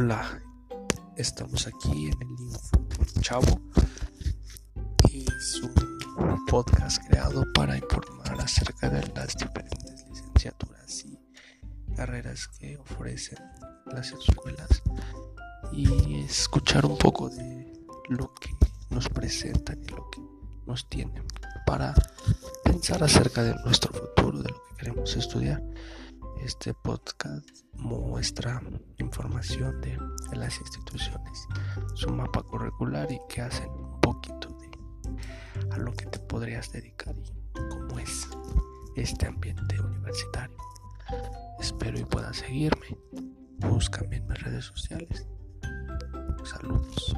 Hola, estamos aquí en el Info Chavo. Es un podcast creado para informar acerca de las diferentes licenciaturas y carreras que ofrecen las escuelas y escuchar un poco de lo que nos presentan y lo que nos tienen para pensar acerca de nuestro futuro, de lo que queremos estudiar. Este podcast muestra información de, las instituciones, su mapa curricular y que hacen un poquito de a lo que te podrías dedicar y cómo es este ambiente universitario. Espero y puedan seguirme. Búscame en mis redes sociales. Saludos.